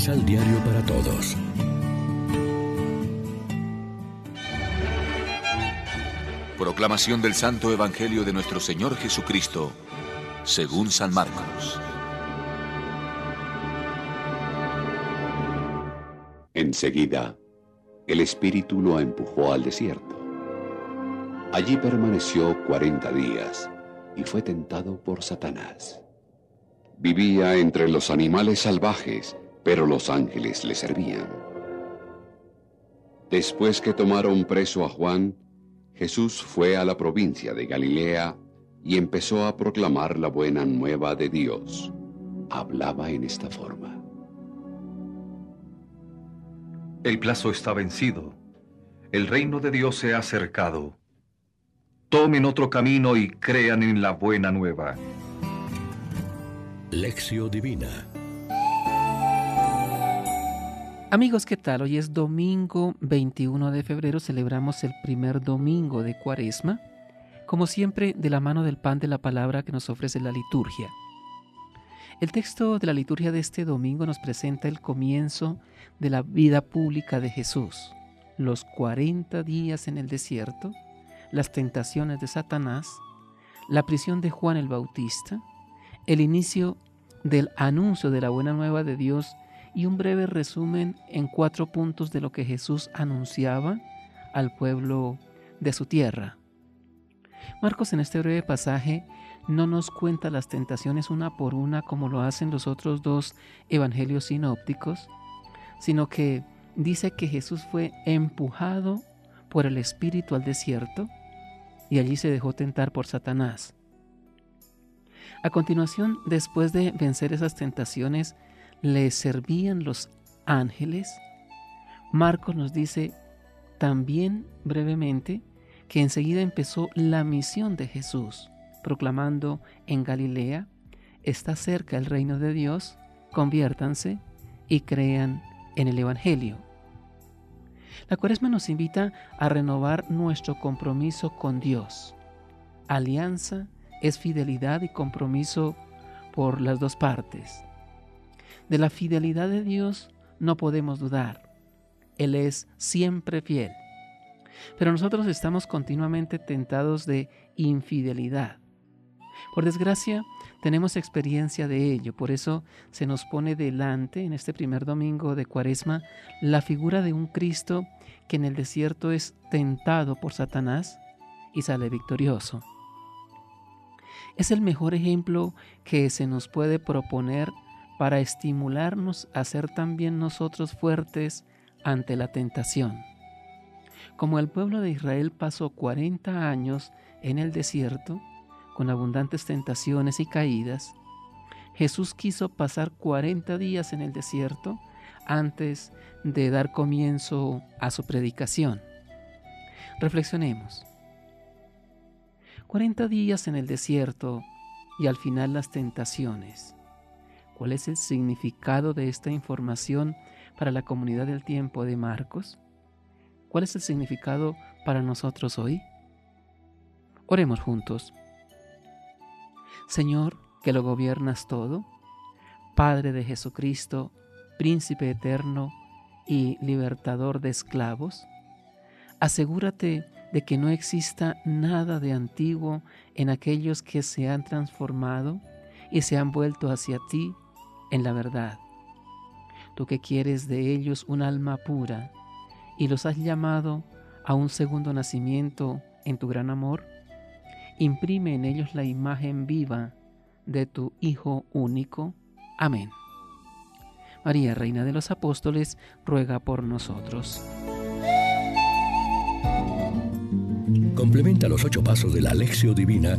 Misal Diario para Todos. Proclamación del Santo Evangelio de nuestro Señor Jesucristo, según San Marcos. Enseguida, el Espíritu lo empujó al desierto. Allí permaneció cuarenta días y fue tentado por Satanás. Vivía entre los animales salvajes, pero los ángeles le servían. Después que tomaron preso a Juan, Jesús fue a la provincia de Galilea y empezó a proclamar la buena nueva de Dios. Hablaba en esta forma. El plazo está vencido. El reino de Dios se ha acercado. Tomen otro camino y crean en la buena nueva. Lección Divina Amigos, ¿qué tal? Hoy es domingo 21 de febrero, celebramos el primer domingo de Cuaresma, como siempre de la mano del pan de la palabra que nos ofrece la liturgia. El texto de la liturgia de este domingo nos presenta el comienzo de la vida pública de Jesús, los 40 días en el desierto, las tentaciones de Satanás, la prisión de Juan el Bautista, el inicio del anuncio de la buena nueva de Dios y un breve resumen en cuatro puntos de lo que Jesús anunciaba al pueblo de su tierra. Marcos en este breve pasaje no nos cuenta las tentaciones una por una como lo hacen los otros dos evangelios sinópticos, sino que dice que Jesús fue empujado por el Espíritu al desierto y allí se dejó tentar por Satanás. A continuación, después de vencer esas tentaciones, le servían los ángeles. Marcos nos dice también brevemente que enseguida empezó la misión de Jesús, proclamando en Galilea, está cerca el reino de Dios, conviértanse y crean en el Evangelio. La cuaresma nos invita a renovar nuestro compromiso con Dios, alianza es fidelidad y compromiso por las dos partes. De la fidelidad de Dios no podemos dudar. Él es siempre fiel. Pero nosotros estamos continuamente tentados de infidelidad. Por desgracia, tenemos experiencia de ello. Por eso se nos pone delante, en este primer domingo de Cuaresma, la figura de un Cristo que en el desierto es tentado por Satanás y sale victorioso es el mejor ejemplo que se nos puede proponer para estimularnos a ser también nosotros fuertes ante la tentación. Como el pueblo de Israel pasó 40 años en el desierto, con abundantes tentaciones y caídas, Jesús quiso pasar 40 días en el desierto antes de dar comienzo a su predicación. Reflexionemos. 40 días en el desierto y al final las tentaciones. ¿Cuál es el significado de esta información para la comunidad del tiempo de Marcos? ¿Cuál es el significado para nosotros hoy? Oremos juntos. Señor, que lo gobiernas todo, Padre de Jesucristo, Príncipe eterno y libertador de esclavos, asegúrate de que no exista nada de antiguo en aquellos que se han transformado y se han vuelto hacia ti en la verdad. Tú que quieres de ellos un alma pura y los has llamado a un segundo nacimiento en tu gran amor, imprime en ellos la imagen viva de tu Hijo único. Amén. María, Reina de los Apóstoles, ruega por nosotros. Complementa los ocho pasos de la Alexio Divina